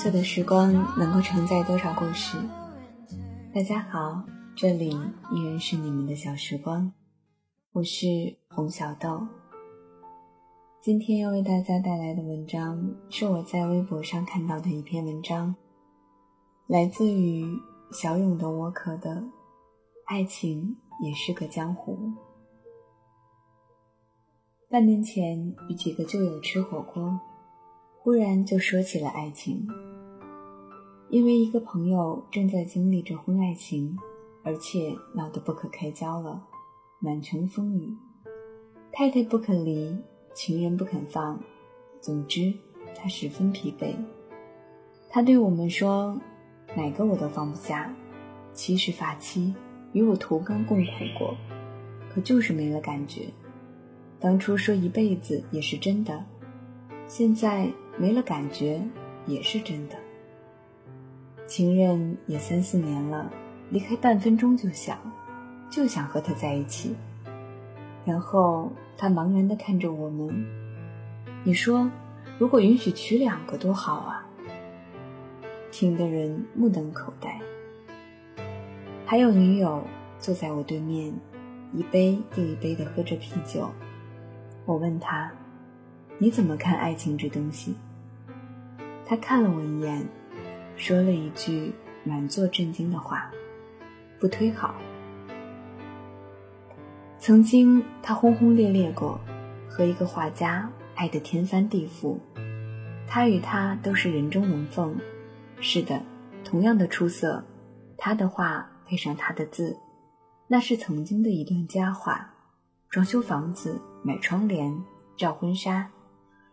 is 小小的时光能够承载多少故事？大家好，这里依然是你们的小时光，我是红小豆。今天要为大家带来的文章是我在微博上看到的一篇文章，来自于小勇的沃克的《爱情也是个江湖》。半年前与几个旧友吃火锅，忽然就说起了爱情。因为一个朋友正在经历着婚外情，而且闹得不可开交了，满城风雨，太太不肯离，情人不肯放，总之他十分疲惫。他对我们说：“哪个我都放不下，七十发妻与我同甘共苦过，可就是没了感觉。当初说一辈子也是真的，现在没了感觉也是真的。”情人也三四年了，离开半分钟就想，就想和他在一起。然后他茫然地看着我们，你说，如果允许娶两个多好啊！听的人目瞪口呆。还有女友坐在我对面，一杯又一杯地喝着啤酒。我问他，你怎么看爱情这东西？他看了我一眼。说了一句满座震惊的话：“不推好。”曾经他轰轰烈烈过，和一个画家爱得天翻地覆。他与他都是人中龙凤，是的，同样的出色。他的画配上他的字，那是曾经的一段佳话。装修房子、买窗帘、照婚纱，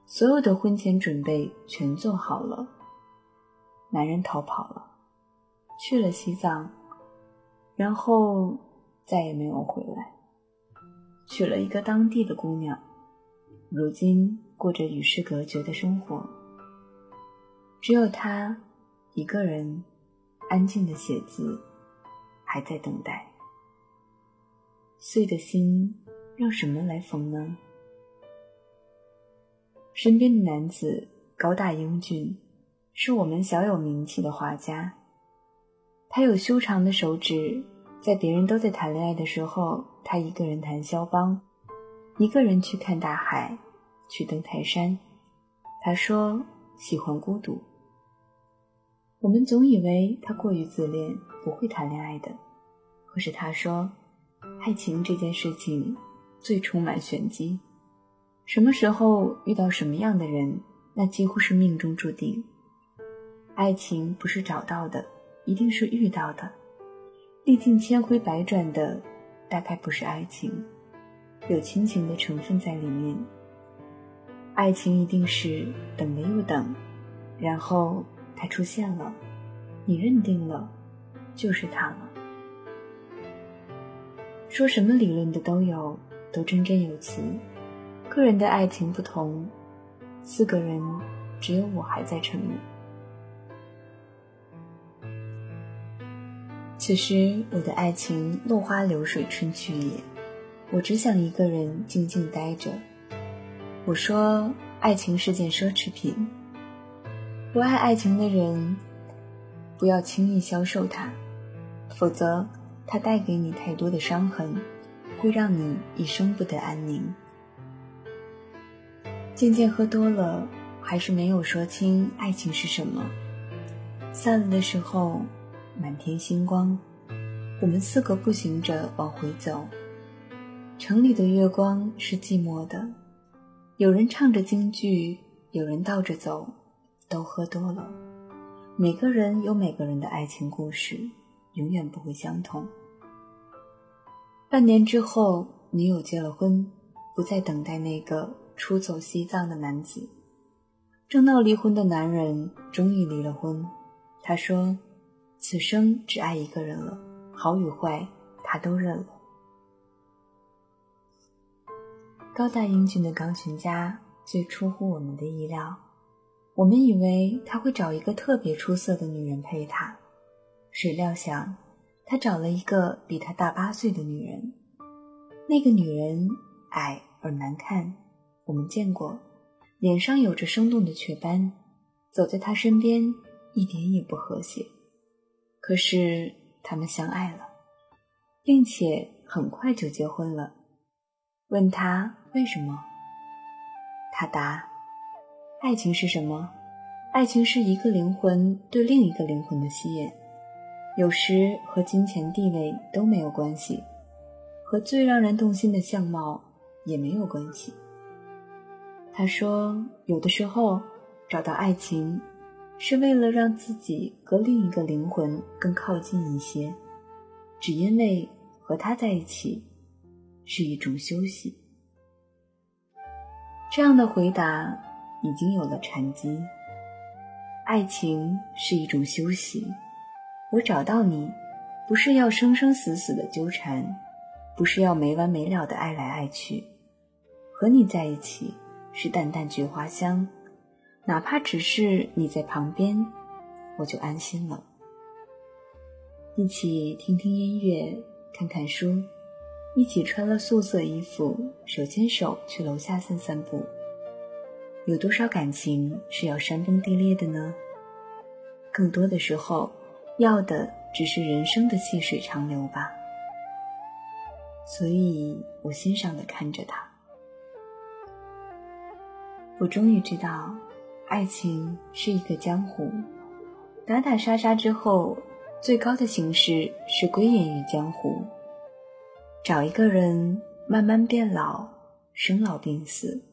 所有的婚前准备全做好了。男人逃跑了，去了西藏，然后再也没有回来。娶了一个当地的姑娘，如今过着与世隔绝的生活。只有他一个人安静的写字，还在等待。碎的心让什么来缝呢？身边的男子高大英俊。是我们小有名气的画家，他有修长的手指，在别人都在谈恋爱的时候，他一个人谈肖邦，一个人去看大海，去登泰山。他说喜欢孤独。我们总以为他过于自恋，不会谈恋爱的。可是他说，爱情这件事情最充满玄机，什么时候遇到什么样的人，那几乎是命中注定。爱情不是找到的，一定是遇到的。历尽千回百转的，大概不是爱情，有亲情的成分在里面。爱情一定是等了又等，然后他出现了，你认定了，就是他了。说什么理论的都有，都振振有词。个人的爱情不同，四个人只有我还在沉默。此时我的爱情落花流水春去也，我只想一个人静静待着。我说，爱情是件奢侈品，不爱爱情的人，不要轻易销售它，否则它带给你太多的伤痕，会让你一生不得安宁。渐渐喝多了，还是没有说清爱情是什么。散了的时候，满天星光，我们四个步行着往回走。城里的月光是寂寞的，有人唱着京剧，有人倒着走，都喝多了。每个人有每个人的爱情故事，永远不会相同。半年之后，女友结了婚，不再等待那个出走西藏的男子。正闹离婚的男人终于离了婚。他说：“此生只爱一个人了，好与坏他都认了。”高大英俊的钢琴家最出乎我们的意料，我们以为他会找一个特别出色的女人陪他，谁料想他找了一个比他大八岁的女人。那个女人矮而难看，我们见过，脸上有着生动的雀斑，走在他身边。一点也不和谐，可是他们相爱了，并且很快就结婚了。问他为什么，他答：“爱情是什么？爱情是一个灵魂对另一个灵魂的吸引，有时和金钱地位都没有关系，和最让人动心的相貌也没有关系。”他说：“有的时候找到爱情。”是为了让自己和另一个灵魂更靠近一些，只因为和他在一起是一种休息。这样的回答已经有了禅机。爱情是一种休息。我找到你，不是要生生死死的纠缠，不是要没完没了的爱来爱去。和你在一起是淡淡菊花香。哪怕只是你在旁边，我就安心了。一起听听音乐，看看书，一起穿了素色衣服，手牵手去楼下散散步。有多少感情是要山崩地裂的呢？更多的时候，要的只是人生的细水长流吧。所以我欣赏的看着他，我终于知道。爱情是一个江湖，打打杀杀之后，最高的形式是归隐于江湖。找一个人，慢慢变老，生老病死，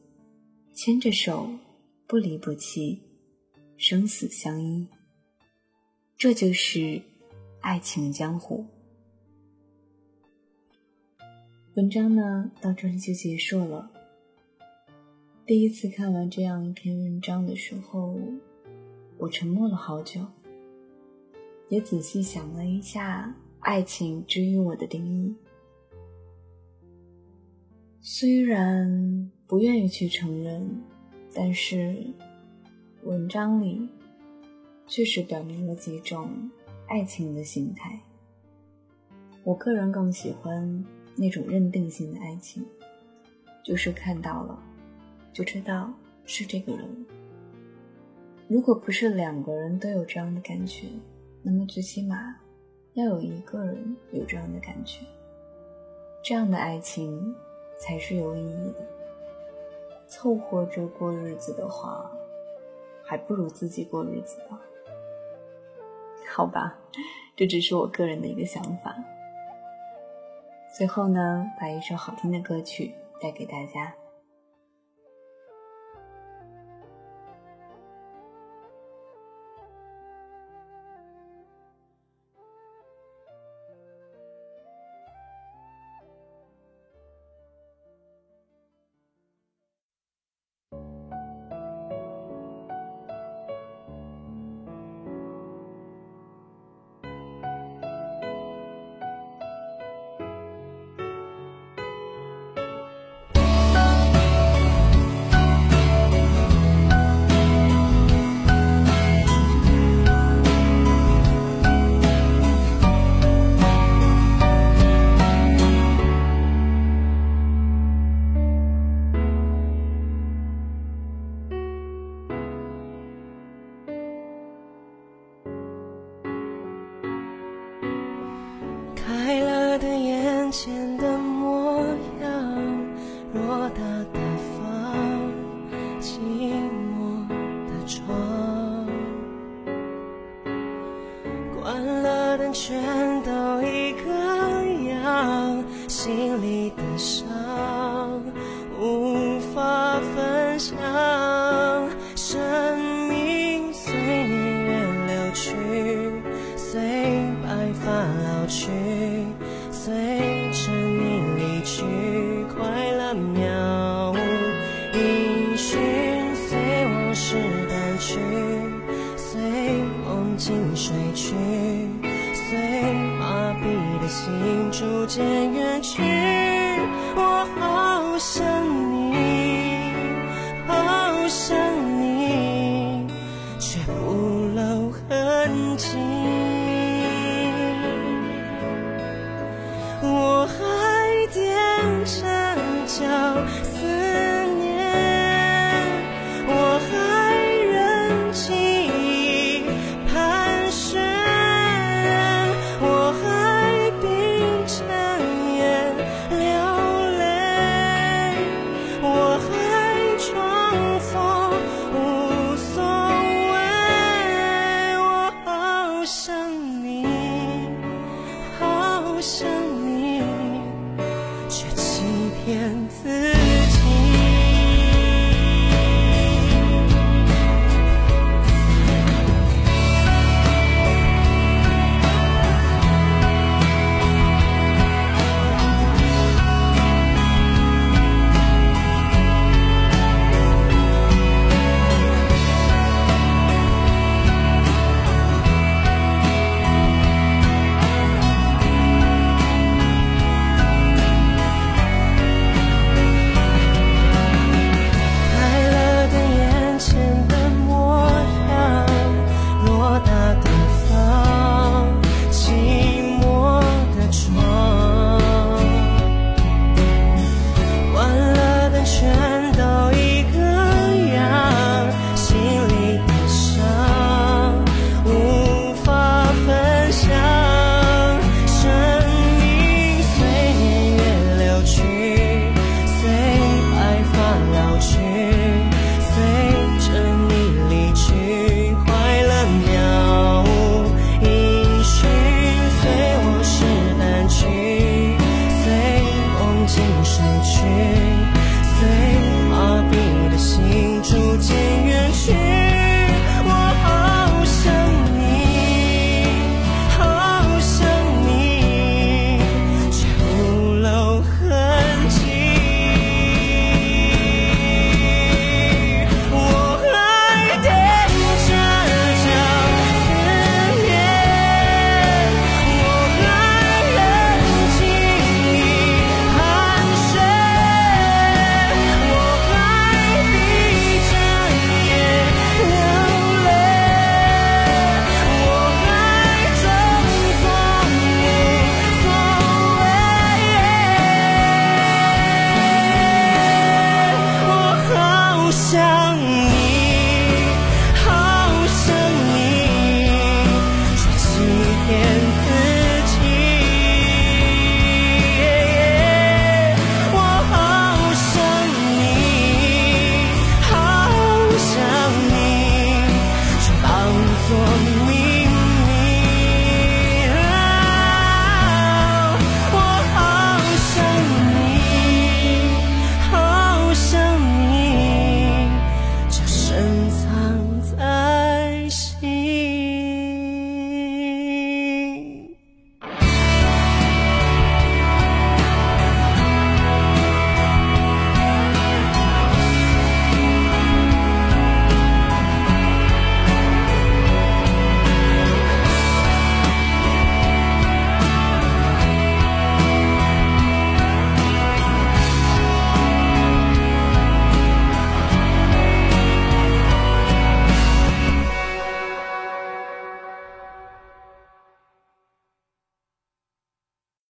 牵着手，不离不弃，生死相依。这就是爱情江湖。文章呢，到这里就结束了。第一次看完这样一篇文章的时候，我沉默了好久，也仔细想了一下爱情之于我的定义。虽然不愿意去承认，但是文章里确实表明了几种爱情的形态。我个人更喜欢那种认定性的爱情，就是看到了。就知道是这个人。如果不是两个人都有这样的感觉，那么最起码要有一个人有这样的感觉，这样的爱情才是有意义的。凑合着过日子的话，还不如自己过日子呢。好吧，这只是我个人的一个想法。最后呢，把一首好听的歌曲带给大家。的眼前的模样，偌大的房，寂寞的窗，关了灯全都一个样，心里的伤无法分享。生命随年月流去，随白发老去。